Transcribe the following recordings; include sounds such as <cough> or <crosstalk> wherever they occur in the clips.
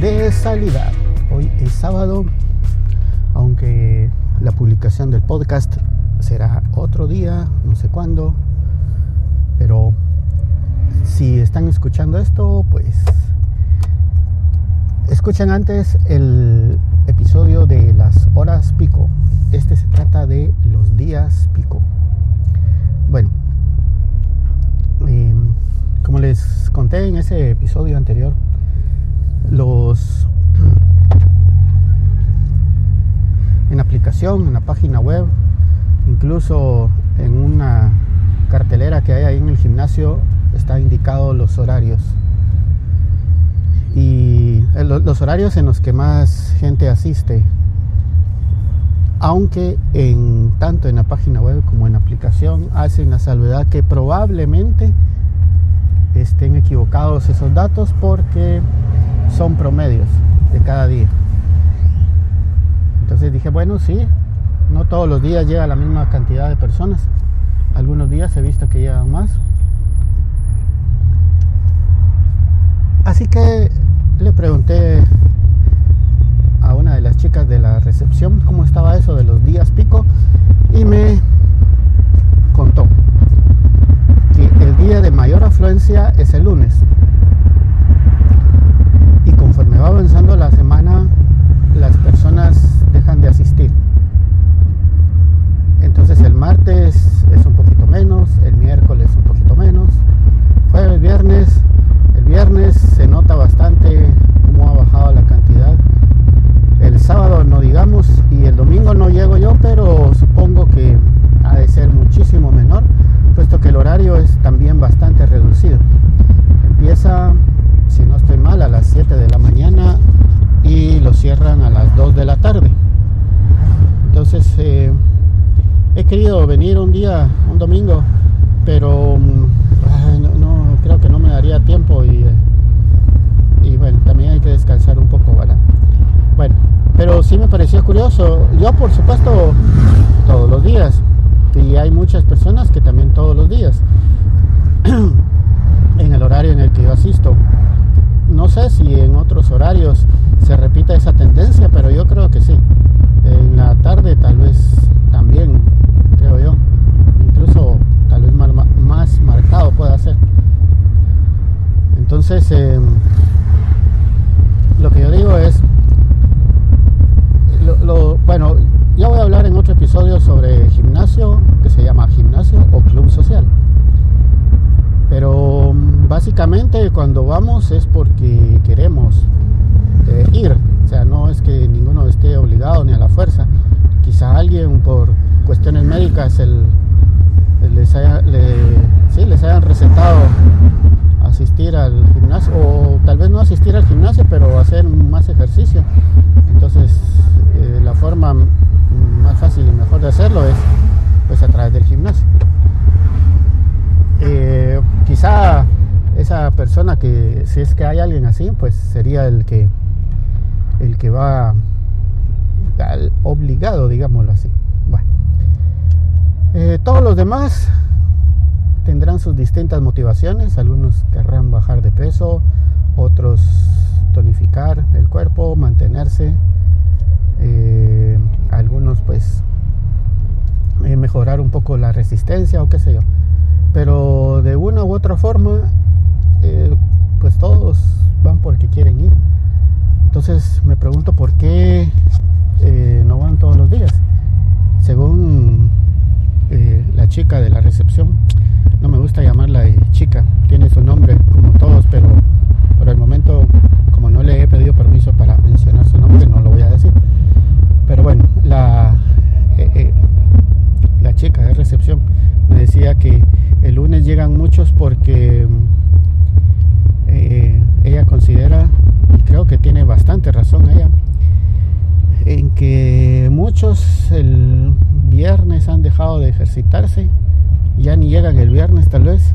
de salida. Hoy es sábado, aunque la publicación del podcast será otro día, no sé cuándo, pero si están escuchando esto, pues escuchen antes el episodio de las horas pico. Este se trata de los días pico. Bueno, eh, como les conté en ese episodio anterior, en la página web, incluso en una cartelera que hay ahí en el gimnasio está indicado los horarios y eh, los horarios en los que más gente asiste aunque en tanto en la página web como en la aplicación hacen la salvedad que probablemente estén equivocados esos datos porque son promedios de cada día. Entonces dije, bueno, sí, no todos los días llega la misma cantidad de personas. Algunos días he visto que llegan más. Así que le pregunté a una de las chicas de la recepción cómo estaba eso de los días pico y me contó que el día de mayor afluencia es el lunes conforme va avanzando la semana, las personas dejan de asistir. Entonces el martes es un poquito menos, el miércoles un poquito menos, jueves, viernes, el viernes se nota bastante cómo ha bajado la cantidad. El sábado no digamos y el domingo no llego yo, pero supongo que ha de ser muchísimo menor, puesto que el horario es también bastante reducido. Empieza si no estoy mal, a las 7 de la mañana y lo cierran a las 2 de la tarde. Entonces, eh, he querido venir un día, un domingo, pero mm, no, creo que no me daría tiempo y, y bueno, también hay que descansar un poco, ¿verdad? Bueno, pero sí me pareció curioso. Yo, por supuesto, todos los días. Y hay muchas personas que también todos los días. <clears throat> en el horario en el que yo asisto no sé si en otros horarios se repita esa tendencia, pero yo creo que sí. En la tarde tal vez también, creo yo. Incluso tal vez más, marcado pueda ser. Entonces, em, lo que yo digo es, bueno, ya voy a hablar en otro episodio sobre gimnasio, que se llama gimnasio o club social. Pero básicamente cuando vamos es porque queremos eh, ir. O sea, no es que ninguno esté obligado ni a la fuerza. Quizá alguien por cuestiones médicas les hayan recetado asistir al gimnasio o tal vez no asistir al gimnasio pero hacer más ejercicio entonces eh, la forma más fácil y mejor de hacerlo es pues a través del gimnasio eh, quizá esa persona que si es que hay alguien así pues sería el que el que va obligado digámoslo así. Bueno. Eh, todos los demás tendrán sus distintas motivaciones. Algunos querrán bajar de peso otros tonificar el cuerpo mantenerse. Eh, algunos pues mejorar un poco la resistencia o qué sé yo. Pero de una u otra forma, eh, pues todos van porque quieren ir. Entonces me pregunto por qué eh, no van todos los días. Según eh, la chica de la recepción, no me gusta llamarla chica, tiene su nombre como todos, pero por el momento, como no le he pedido permiso para mencionar su nombre, no lo voy a decir. Pero bueno, la, la chica de recepción me decía que el lunes llegan muchos porque eh, considera, y creo que tiene bastante razón ella, en que muchos el viernes han dejado de ejercitarse, ya ni llegan el viernes tal vez,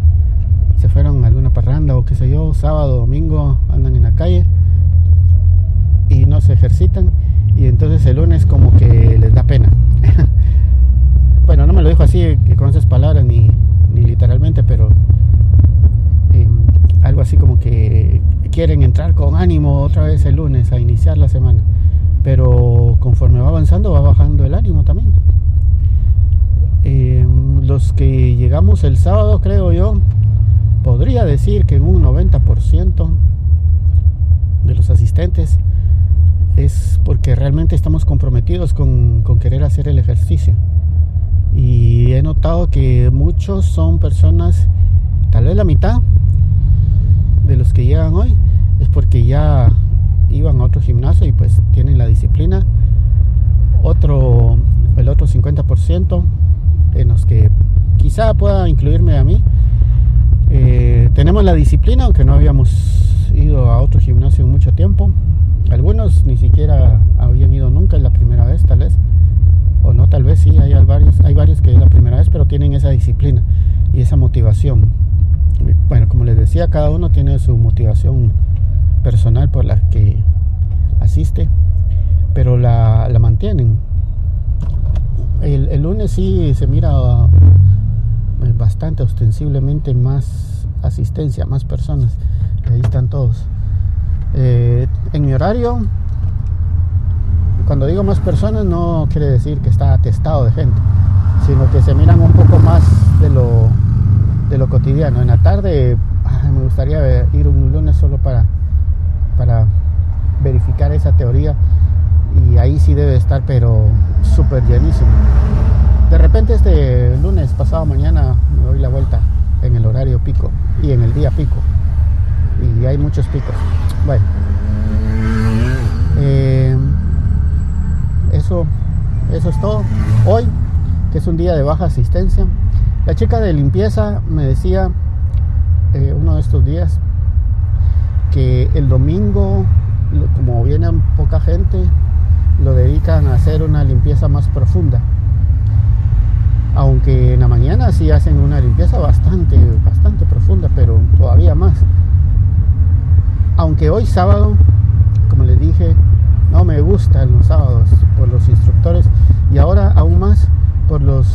se fueron a alguna parranda o qué sé yo, sábado, domingo andan en la calle y no se ejercitan y entonces el lunes como que les da pena. <laughs> bueno, no me lo dijo así con esas palabras ni, ni literalmente, pero em, algo así como que quieren entrar con ánimo otra vez el lunes a iniciar la semana. Pero conforme va avanzando va bajando el ánimo también. Eh, los que llegamos el sábado, creo yo, podría decir que en un 90% de los asistentes es porque realmente estamos comprometidos con, con, querer hacer el ejercicio. Y he notado que muchos son personas, tal vez la mitad de los que llegan hoy, porque ya iban a otro gimnasio y pues tienen la disciplina. Otro, el otro 50% en los que quizá pueda incluirme a mí. Eh, tenemos la disciplina, aunque no habíamos ido a otro gimnasio en mucho tiempo. Algunos ni siquiera habían ido nunca, es la primera vez tal vez. O no, tal vez sí, hay varios, hay varios que es la primera vez, pero tienen esa disciplina y esa motivación. Bueno, como les decía, cada uno tiene su motivación personal por la que asiste, pero la, mantienen. El, lunes sí se mira eh, bastante ostensiblemente más asistencia, más personas. Ahí están todos. Eh, en mi horario, cuando digo más personas no quiere decir que está atestado de gente, sino que se miran un poco más de lo, de lo cotidiano. En la tarde me gustaría ir un lunes solo para, para verificar esa teoría y ahí sí debe estar pero súper llenísimo. De repente este lunes pasado mañana me doy la vuelta en el horario pico y en el día pico y hay muchos picos. Bueno, eh, eso, eso es todo. Hoy, que es un día de baja asistencia, la chica de limpieza me decía eh, uno de estos días que el domingo, como viene poca gente, lo dedican a hacer una limpieza más profunda. Aunque en la mañana sí hacen una limpieza bastante, bastante profunda, pero todavía más. Aunque hoy sábado, como les dije, no me gustan los sábados por los instructores y ahora aún más por los,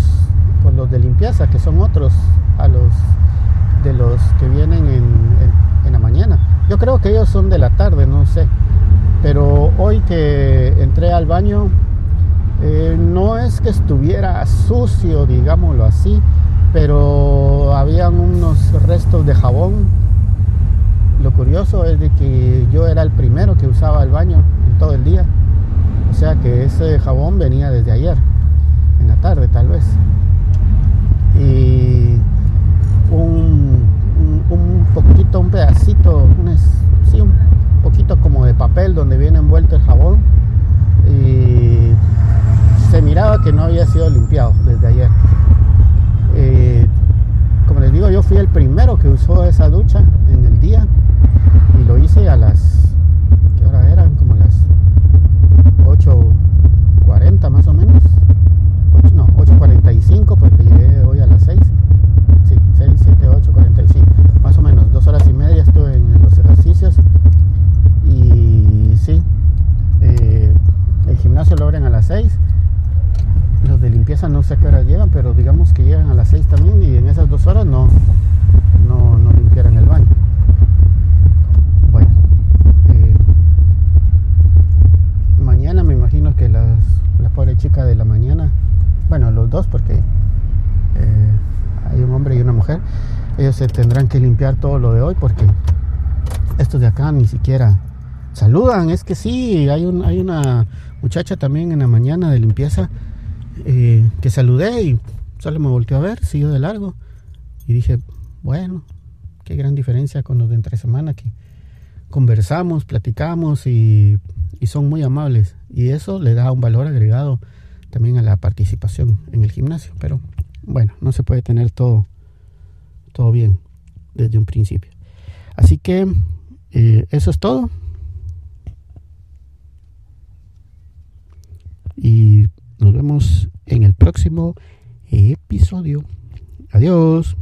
por los de limpieza, que son otros a los de los que vienen en. Yo creo que ellos son de la tarde, no sé. Pero hoy que entré al baño, eh, no es que estuviera sucio, digámoslo así, pero habían unos restos de jabón. Lo curioso es de que yo era el primero que usaba el baño en todo el día. O sea que ese jabón venía desde ayer, en la tarde tal vez. Y un, un, poquito, un pedacito, un, sí, un poquito como de papel donde el jabón y se miraba que no había sido limpiado desde ayer. Eh, como les digo, yo fui el primero que usó esa ducha en el día y lo hice a las, ¿qué hora eran? Como las 8.40 más o menos. no, 8.45 porque llegué hoy a las 6. Sí, 6, 7, 8, 45. Más o menos, dos horas y media estuve en los ejercicios y sí, eh, el gimnasio lo abren a las 6. Los de limpieza no sé qué hora llegan, pero digamos que llegan a las 6 también y en esas dos horas no, no, no limpiaran el baño. Bueno, eh, mañana me imagino que las, la pobre chica de la mañana, bueno, los dos porque eh, hay un hombre y una mujer, ellos se tendrán que limpiar todo lo de hoy porque estos de acá ni siquiera saludan. Es que sí, hay, un, hay una muchacha también en la mañana de limpieza eh, que saludé y solo me volteó a ver, siguió de largo. Y dije, bueno, qué gran diferencia con los de entre semana que conversamos, platicamos y, y son muy amables. Y eso le da un valor agregado también a la participación en el gimnasio. Pero bueno, no se puede tener todo, todo bien desde un principio. Así que eh, eso es todo. Y nos vemos en el próximo episodio. Adiós.